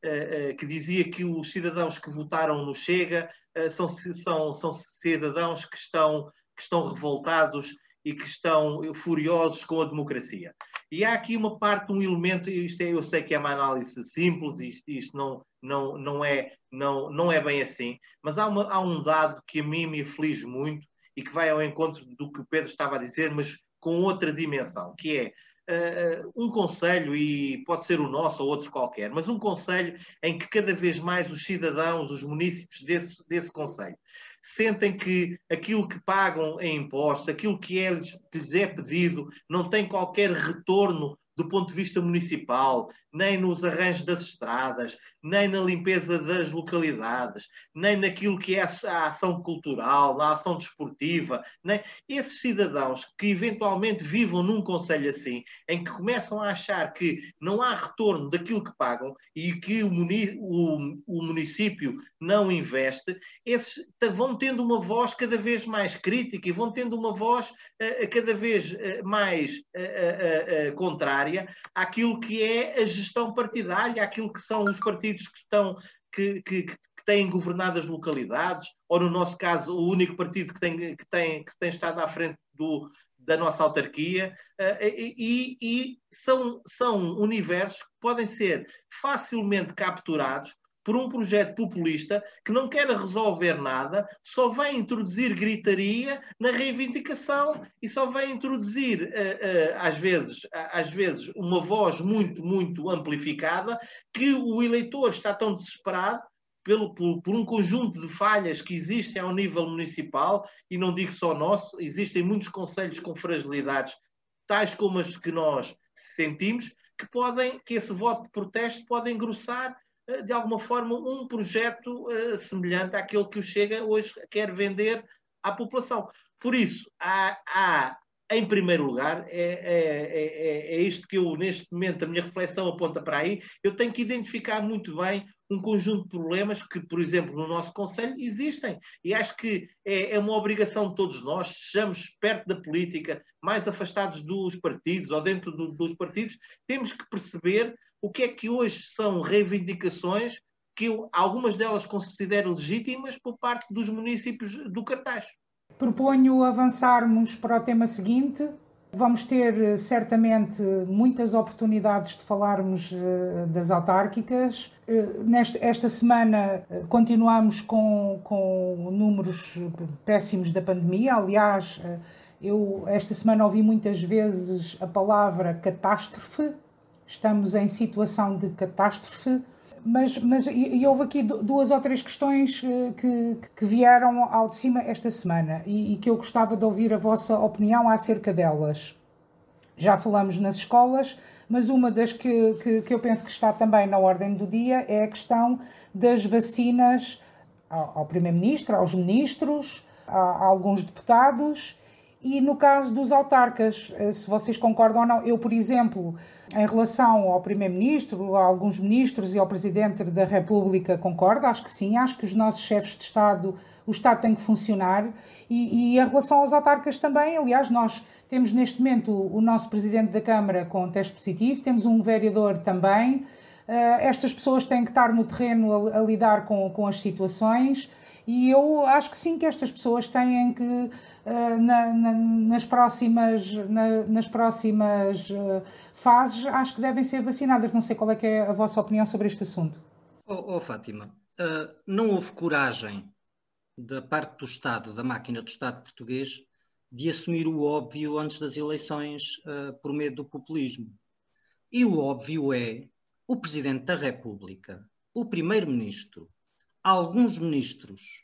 que dizia que os cidadãos que votaram no Chega eh, são, são, são cidadãos que estão, que estão revoltados e que estão furiosos com a democracia. E há aqui uma parte, um elemento, isto é, eu sei que é uma análise simples, isto, isto não, não, não, é, não, não é bem assim, mas há, uma, há um dado que a mim me aflige muito e que vai ao encontro do que o Pedro estava a dizer, mas com outra dimensão, que é uh, um conselho, e pode ser o nosso ou outro qualquer, mas um conselho em que cada vez mais os cidadãos, os municípios desse, desse conselho, sentem que aquilo que pagam em impostos, aquilo que, é, que lhes é pedido, não tem qualquer retorno do ponto de vista municipal, nem nos arranjos das estradas, nem na limpeza das localidades, nem naquilo que é a ação cultural, na ação desportiva. Nem... Esses cidadãos que eventualmente vivam num conselho assim, em que começam a achar que não há retorno daquilo que pagam e que o, muni... o, o município não investe, esses vão tendo uma voz cada vez mais crítica e vão tendo uma voz uh, cada vez uh, mais uh, contrária àquilo que é a gestão partidária, àquilo que são os partidos que estão que, que, que, têm governado as localidades, ou no nosso caso, o único partido que tem, que tem, que tem estado à frente do, da nossa autarquia, uh, e, e, são, são universos que podem ser facilmente capturados por um projeto populista que não quer resolver nada, só vai introduzir gritaria na reivindicação e só vai introduzir, uh, uh, às, vezes, às vezes, uma voz muito, muito amplificada que o eleitor está tão desesperado pelo, por, por, um conjunto de falhas que existem ao nível municipal, e não digo só nosso, existem muitos conselhos com fragilidades, tais como as que nós sentimos, que podem, que esse voto de protesto pode engrossar de alguma forma, um projeto uh, semelhante àquele que o Chega hoje quer vender à população. Por isso, há, há em primeiro lugar, é, é, é, é, isto que eu, neste momento, a minha reflexão aponta para aí, eu tenho que identificar muito bem um conjunto de problemas que, por exemplo, no nosso Conselho existem. E acho que é, é uma obrigação de todos nós, sejamos perto da política, mais afastados dos partidos ou dentro do, dos partidos, temos que perceber o que é que hoje são reivindicações que eu, algumas delas considero legítimas por parte dos municípios do cartaz. Proponho avançarmos para o tema seguinte. Vamos ter certamente muitas oportunidades de falarmos uh, das autárquicas. Uh, nesta, esta semana continuamos com, com números péssimos da pandemia. Aliás, eu esta semana ouvi muitas vezes a palavra catástrofe estamos em situação de catástrofe, mas, mas e, houve aqui duas ou três questões eh, que, que vieram ao de cima esta semana e, e que eu gostava de ouvir a vossa opinião acerca delas. Já falamos nas escolas, mas uma das que, que, que, eu penso que está também na ordem do dia é a questão das vacinas ao, ao Primeiro-Ministro, aos ministros, a, a, alguns deputados e no caso dos autarcas, eh, se vocês concordam ou não. Eu, por exemplo, em relação ao Primeiro-Ministro, a alguns ministros e ao Presidente da República, concordo, acho que sim, acho que os nossos chefes de Estado, o Estado tem que funcionar. E, e em relação aos autarcas também, aliás, nós temos neste momento o, nosso Presidente da Câmara com teste positivo, temos um vereador também. Uh, estas pessoas têm que estar no terreno a, a lidar com, com as situações e eu acho que sim, que estas pessoas têm que eh, na, na, nas próximas, na, nas próximas uh, fases, acho que devem ser vacinadas. Não sei qual é, é a vossa opinião sobre este assunto. Oh, oh Fátima, uh, não houve coragem da parte do Estado, da máquina do Estado português, de assumir o óbvio antes das eleições por medo do populismo. E o óbvio é o Presidente da República o Primeiro-Ministro, alguns ministros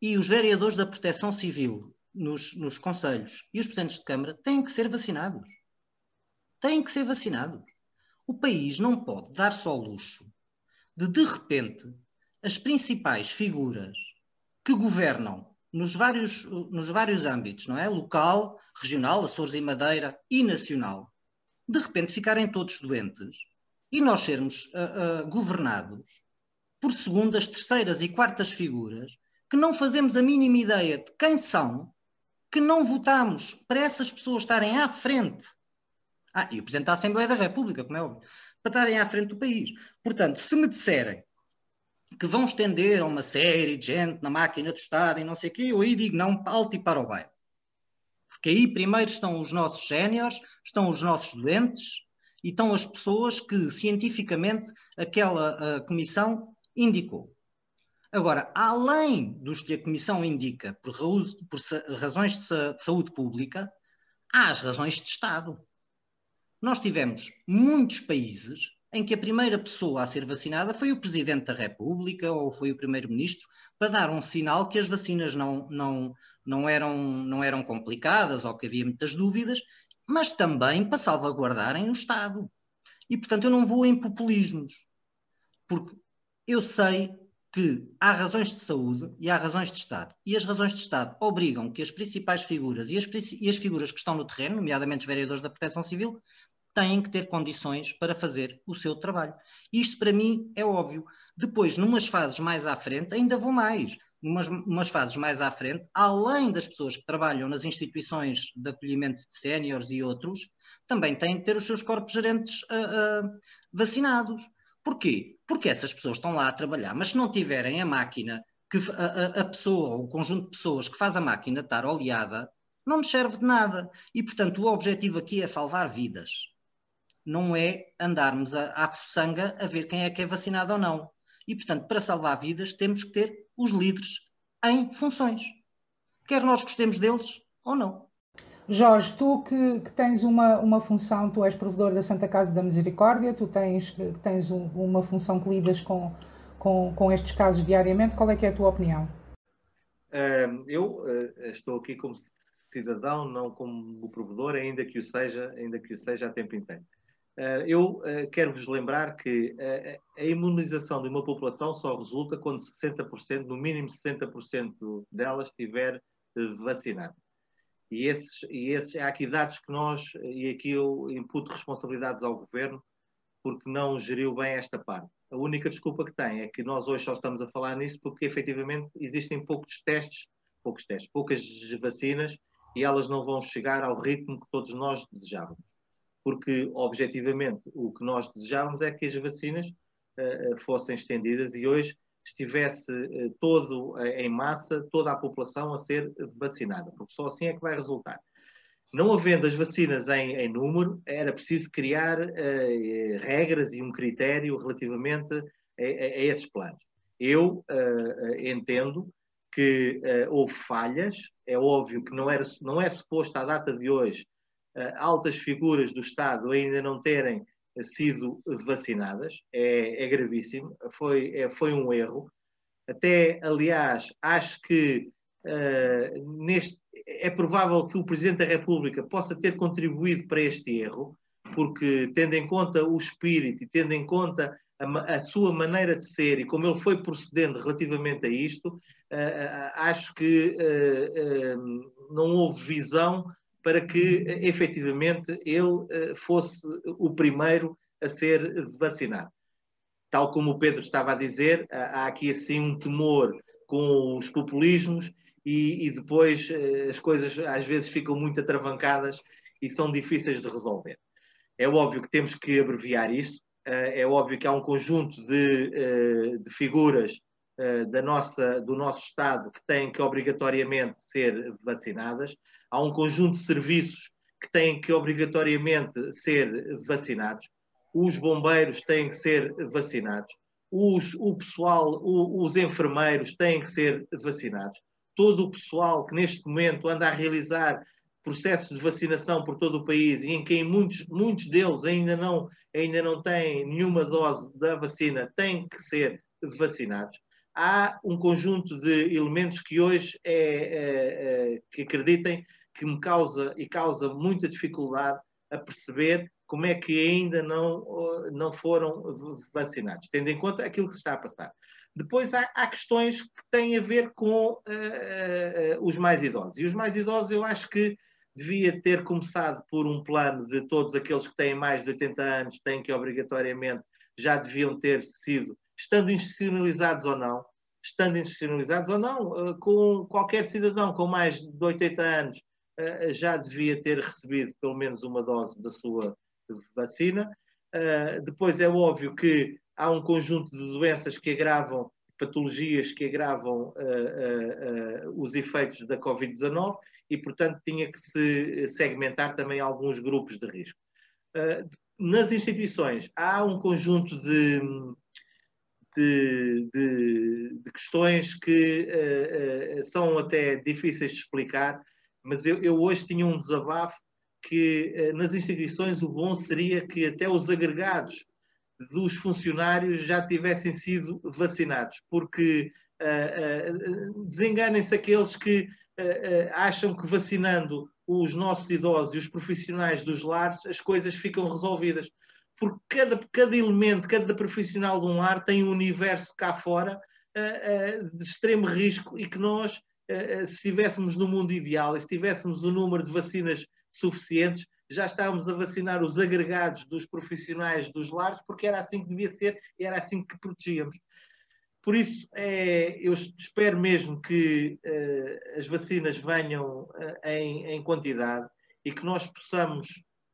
e os vereadores da Proteção Civil nos, nos conselhos e os presidentes de Câmara têm que ser vacinados. Têm que ser vacinados. O país não pode dar só luxo de, de repente, as principais figuras que governam nos vários, nos vários âmbitos, não é? Local, regional, Açores e Madeira e nacional, de repente ficarem todos doentes e nós sermos uh, uh, governados por segundas, terceiras e quartas figuras que não fazemos a mínima ideia de quem são, que não votamos para essas pessoas estarem à frente. Ah, e o Presidente da Assembleia da República, como é óbvio, para estarem à frente do país. Portanto, se me disserem que vão estender a uma série de gente na máquina do Estado e não sei o quê, eu aí digo não, alto e para o baile. Porque aí primeiro estão os nossos séniores, estão os nossos doentes e estão as pessoas que cientificamente aquela comissão indicou. Agora, além dos que a comissão indica por, por razões de, sa de saúde pública, há as razões de Estado. Nós tivemos muitos países em que a primeira pessoa a ser vacinada foi o Presidente da República ou foi o Primeiro-Ministro, para dar um sinal que as vacinas não, não, não, eram, não eram complicadas ou que havia muitas dúvidas, mas também para salvaguardarem o Estado. E, portanto, eu não vou em populismos, porque eu sei que há razões de saúde e há razões de Estado. E as razões de Estado obrigam que as principais figuras e as, e as figuras que estão no terreno, nomeadamente os vereadores da Proteção Civil, têm que ter condições para fazer o seu trabalho. Isto para mim é óbvio. Depois, numas fases mais à frente, ainda vou mais. Numas, numas fases mais à frente, além das pessoas que trabalham nas instituições de acolhimento de séniores e outros, também têm que ter os seus corpos gerentes uh, uh, vacinados. Porquê? Porque essas pessoas estão lá a trabalhar, mas se não tiverem a máquina, que a, a pessoa, o conjunto de pessoas que faz a máquina estar oleada, não nos serve de nada. E, portanto, o objetivo aqui é salvar vidas não é andarmos à fuçanga a ver quem é que é vacinado ou não. E, portanto, para salvar vidas, temos que ter os líderes em funções. Quer nós gostemos deles ou não. Jorge, tu que, que, tens uma, uma função, tu és provedor da Santa Casa da Misericórdia, tu tens, tens um, uma função que lidas com, com, com estes casos diariamente, qual é que é a tua opinião? Eu uh, estou aqui como cidadão, não como provedor, ainda que o seja, ainda que o seja a tempo inteiro. Eh, eu eh, quero vos lembrar que eh, a imunização de uma população só resulta quando 60%, no mínimo 60% dela estiver vacinada. E, esses, e esses, há aqui dados que nós, e aqui eu imputo responsabilidades ao governo, porque não geriu bem esta parte. A única desculpa que tem é que nós hoje só estamos a falar nisso porque efetivamente existem poucos testes, poucos testes, poucas vacinas e elas não vão chegar ao ritmo que todos nós desejávamos porque objetivamente o que nós desejávamos é que as vacinas uh, fossem estendidas e hoje estivesse uh, todo uh, em massa, toda a população a ser vacinada, porque só assim é que vai resultar. Não havendo as vacinas em, em número, era preciso criar regras e um critério relativamente a, a, a esses planos. Eu entendo que houve falhas, é óbvio que não, era, não é suposto à data de hoje altas figuras do Estado ainda não terem sido vacinadas, é, é gravíssimo, foi, é, foi um erro. Até, aliás, acho que uh, neste, é provável que o Presidente da República possa ter contribuído para este erro, porque, tendo em conta o espírito e tendo em conta a, a sua maneira de ser e como ele foi procedendo relativamente a isto, uh, acho que uh, não houve visão para que efetivamente ele eh, fosse o primeiro a ser vacinado. Tal como o Pedro estava a dizer, há aqui assim um temor com os populismos e, e depois eh, as coisas às vezes ficam muito atravancadas e são difíceis de resolver. É óbvio que temos que abreviar isso, eh, é óbvio que há um conjunto de, de figuras da nossa, do nosso Estado que têm que obrigatoriamente ser vacinadas, há um conjunto de serviços que têm que obrigatoriamente ser vacinados, os bombeiros têm que ser vacinados, os, o pessoal, o, os enfermeiros têm que ser vacinados, todo o pessoal que neste momento anda a realizar processos de vacinação por todo o país e em que muitos, muitos deles ainda não, ainda não têm nenhuma dose da vacina, têm que ser vacinados. Há um conjunto de elementos que hoje é, é, é, que acreditem que me causa e causa muita dificuldade a perceber como é que ainda não, não foram vacinados, tendo em conta aquilo que se está a passar. Depois há, há questões que têm a ver com uh, uh, os mais idosos. E os mais idosos eu acho que devia ter começado por um plano de todos aqueles que têm mais de 80 anos, têm que obrigatoriamente já deviam ter sido, estando institucionalizados ou não, estando institucionalizados ou não, com qualquer cidadão com mais de 80 anos já devia ter recebido pelo menos uma dose da sua vacina. depois é óbvio que há um conjunto de doenças que agravam, patologias que agravam uh, uh, uh, os efeitos da Covid-19 e, portanto, tinha que se segmentar também alguns grupos de risco. nas instituições, há um conjunto de, de, de, de questões que são até difíceis de explicar, mas eu, eu hoje tinha um desabafo que nas instituições o bom seria que até os agregados dos funcionários já tivessem sido vacinados, porque uh, uh, desenganem-se aqueles que uh, acham que vacinando os nossos idosos e os profissionais dos lares as coisas ficam resolvidas. Porque cada, cada elemento, cada profissional de um lar tem um universo cá fora de extremo risco e que nós, se estivéssemos no mundo ideal e se tivéssemos o número de vacinas suficientes, já estávamos a vacinar os agregados dos profissionais dos lares, porque era assim que devia ser e era assim que protegíamos. Por isso, é, eu espero mesmo que uh, as vacinas venham uh, em, em, quantidade e que nós possamos,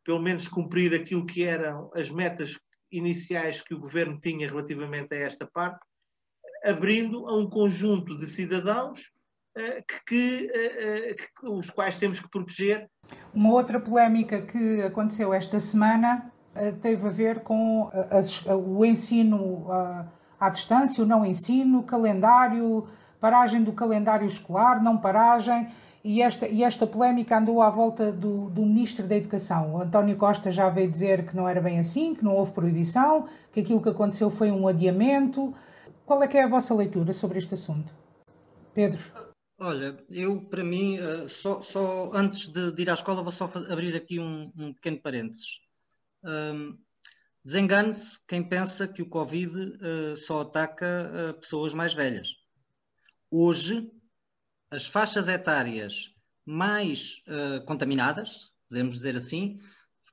pelo menos, cumprir aquilo que eram as metas iniciais que o governo tinha relativamente a esta parte, abrindo a um conjunto de cidadãos que, que, que, os quais temos que proteger uma outra polémica que aconteceu esta semana teve a ver com o ensino à distância, o não ensino, calendário, paragem do calendário escolar, não paragem. E esta, e esta polémica andou à volta do, do Ministro da Educação. O António Costa já veio dizer que não era bem assim, que não houve proibição, que aquilo que aconteceu foi um adiamento. Qual é que é a vossa leitura sobre este assunto? Pedro? Olha, eu para mim, uh, só, só, antes de, de, ir à escola, vou só abrir aqui um, um pequeno parênteses. Um, Desengane-se quem pensa que o Covid uh, só ataca uh, pessoas mais velhas. Hoje, as faixas etárias mais contaminadas, podemos dizer assim,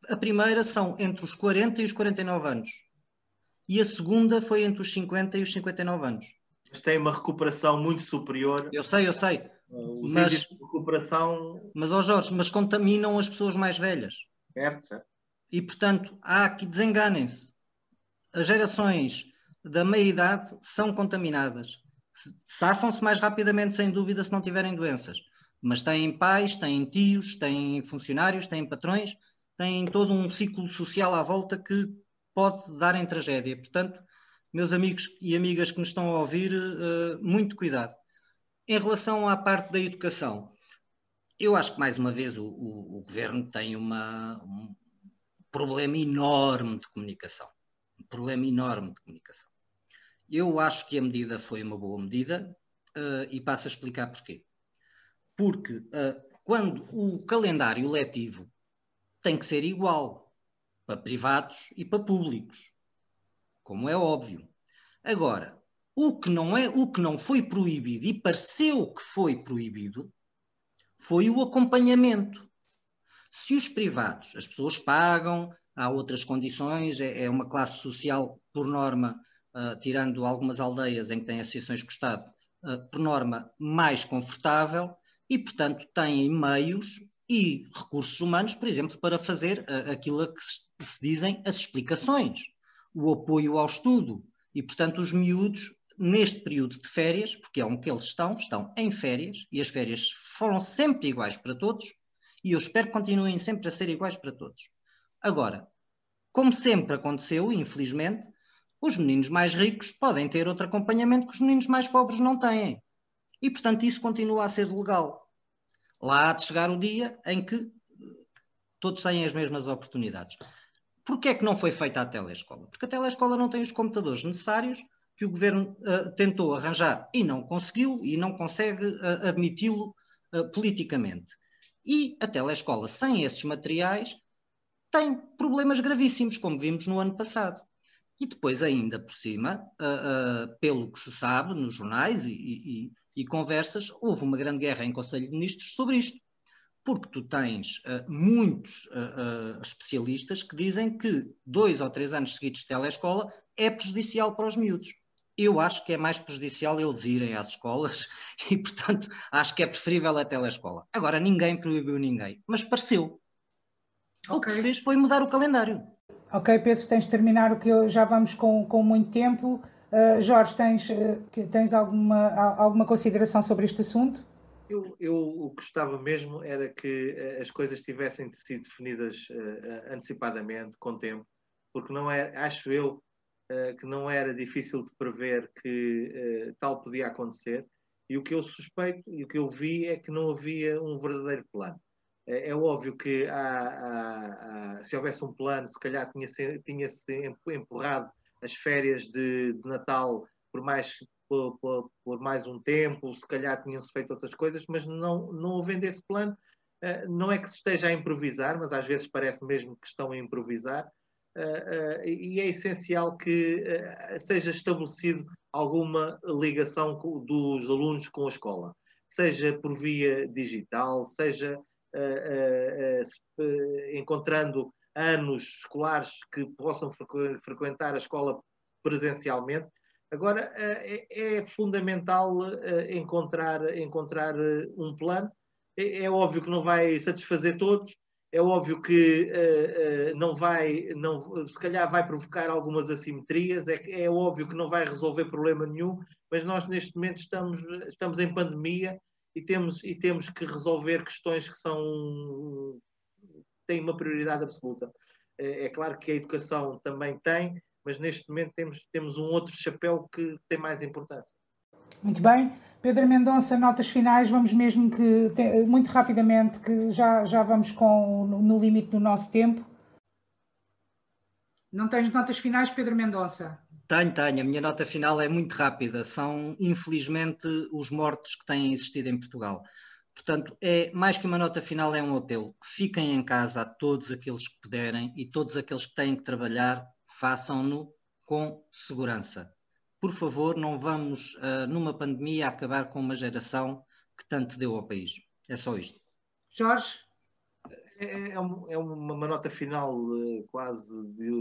a primeira são entre os 40 e os 49 anos. E a segunda foi entre os 50 e os 59 anos têm uma recuperação muito superior. Eu sei, eu sei. Uh, os mas, de recuperação. Mas, ó oh Jorge, mas contaminam as pessoas mais velhas. Certo, certo. E, portanto, há que desenganem-se. As gerações da meia-idade são contaminadas. Safam-se mais rapidamente, sem dúvida, se não tiverem doenças. Mas têm pais, têm tios, têm funcionários, têm patrões, têm todo um ciclo social à volta que pode dar em tragédia. Portanto, meus amigos e amigas que nos estão a ouvir, uh, muito cuidado. Em relação à parte da educação, eu acho que mais uma vez o, o, o governo tem uma, um problema enorme de comunicação. Um problema enorme de comunicação. Eu acho que a medida foi uma boa medida uh, e passo a explicar porquê. Porque uh, quando o calendário letivo tem que ser igual para privados e para públicos como é óbvio. Agora, o que não é, o que não foi proibido e pareceu que foi proibido foi o acompanhamento. Se os privados, as pessoas pagam, há outras condições, é, é uma classe social por norma, uh, tirando algumas aldeias em que têm associações o Estado, uh, por norma mais confortável e, portanto, têm meios e recursos humanos, por exemplo, para fazer uh, aquilo que se, se dizem as explicações o apoio ao estudo. E, portanto, os miúdos, neste período de férias, porque é onde que eles estão, estão em férias, e as férias foram sempre iguais para todos, e eu espero que continuem sempre a ser iguais para todos. Agora, como sempre aconteceu, infelizmente, os meninos mais ricos podem ter outro acompanhamento que os meninos mais pobres não têm. E, portanto, isso continua a ser legal. Lá há de chegar o dia em que todos têm as mesmas oportunidades. Porquê é que não foi feita a telescola? Porque a telescola não tem os computadores necessários que o governo uh, tentou arranjar e não conseguiu e não consegue uh, admiti-lo uh, politicamente. E a telescola, sem esses materiais, tem problemas gravíssimos, como vimos no ano passado. E depois, ainda por cima, pelo que se sabe nos jornais e, e, e, conversas, houve uma grande guerra em Conselho de Ministros sobre isto. Porque tu tens muitos especialistas que dizem que dois ou três anos seguidos de telescola é prejudicial para os miúdos eu acho que é mais prejudicial eles irem às escolas e, portanto, acho que é preferível a telescola. Agora, ninguém proibiu ninguém, mas pareceu. Okay. O que se fez foi mudar o calendário. Ok, Pedro, tens de terminar o que eu, já vamos com, com muito tempo. Uh, Jorge, tens, uh, tens alguma, alguma consideração sobre este assunto? Eu, eu o que gostava mesmo era que uh, as coisas tivessem sido definidas antecipadamente, com tempo, porque não é, acho eu, uh, que não era difícil de prever que uh, tal podia acontecer. E o que eu suspeito e o que eu vi é que não havia um verdadeiro plano. É, é óbvio que há, há, há, se houvesse um plano, se calhar tinha-se tinha -se empurrado as férias de, de Natal por mais, por, por, por, mais um tempo, se calhar tinham-se feito outras coisas, mas não, não havendo esse plano, não é que se esteja a improvisar, mas às vezes parece mesmo que estão a improvisar, uh, e é essencial que uh, seja estabelecido alguma ligação com, dos alunos com a escola, seja por via digital, seja encontrando anos escolares que possam frequ frequentar a escola presencialmente. Agora, é, é, fundamental encontrar, encontrar um plano. É, é óbvio que não vai satisfazer todos, é óbvio que não vai, não, se calhar vai provocar algumas assimetrias, é, é óbvio que não vai resolver problema nenhum, mas nós neste momento estamos, estamos em pandemia e temos, e temos que resolver questões que são têm uma prioridade absoluta. É, é claro que a educação também tem, mas neste momento temos, temos um outro chapéu que tem mais importância. Muito bem. Pedro Mendonça, notas finais, vamos mesmo que, muito rapidamente, que já, já vamos com, no limite do nosso tempo. Não tens notas finais, Pedro Mendonça? Tenho, tenho. A minha nota final é muito rápida. São, infelizmente, os mortos que têm existido em Portugal. Portanto, é mais que uma nota final, é um apelo. Fiquem em casa a todos aqueles que puderem e todos aqueles que têm que trabalhar, façam-no com segurança por favor, não vamos, uh, numa pandemia, acabar com uma geração que tanto deu ao país. É só isto. Jorge? É, é, é uma nota final uh, quase de,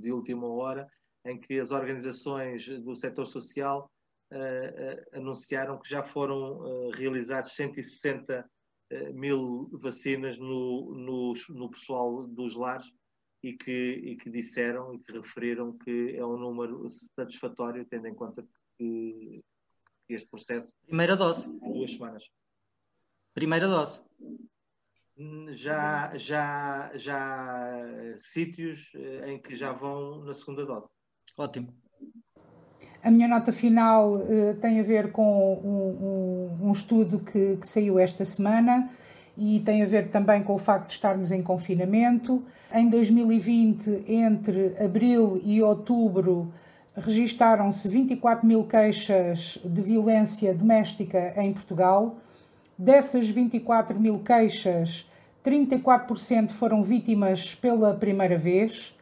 de, última hora, em que as organizações do setor social uh, anunciaram que já foram realizados 160 mil vacinas no, no, no pessoal dos lares e que, e que disseram e que referiram que é um número satisfatório, tendo em conta que este processo. Primeira dose. Duas semanas. Primeira dose. Já, já, já sítios eh, em que já vão na segunda dose. Ótimo. A minha nota final uh, tem a ver com um, um, um estudo que, que, saiu esta semana e tem a ver também com o facto de estarmos em confinamento. Em 2020, entre abril e outubro, registaram-se 24 mil queixas de violência doméstica em Portugal. Dessas 24 mil queixas, 34% foram vítimas pela primeira vez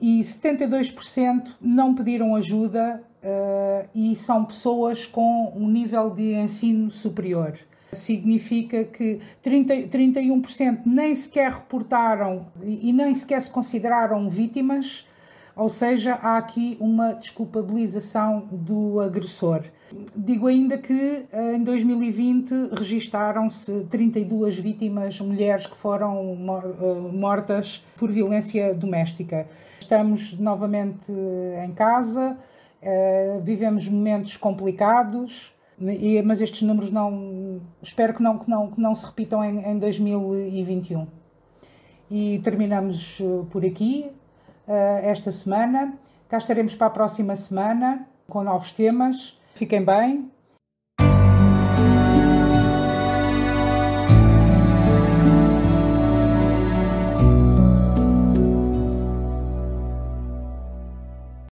e 72% não pediram ajuda uh, e são pessoas com um nível de ensino superior significa que 30, 31% nem sequer reportaram e nem sequer se consideraram vítimas, ou seja, há aqui uma desculpabilização do agressor. Digo ainda que eh, em 2020 registaram-se 32 vítimas, mulheres que foram eh, mortas por violência doméstica. Estamos novamente em casa, eh, vivemos momentos complicados, e, mas estes números não. Espero que não, que não, que não se repitam em, em 2021. E terminamos eh, por aqui uh, esta semana. Cá estaremos para a próxima semana com novos temas. Fiquem bem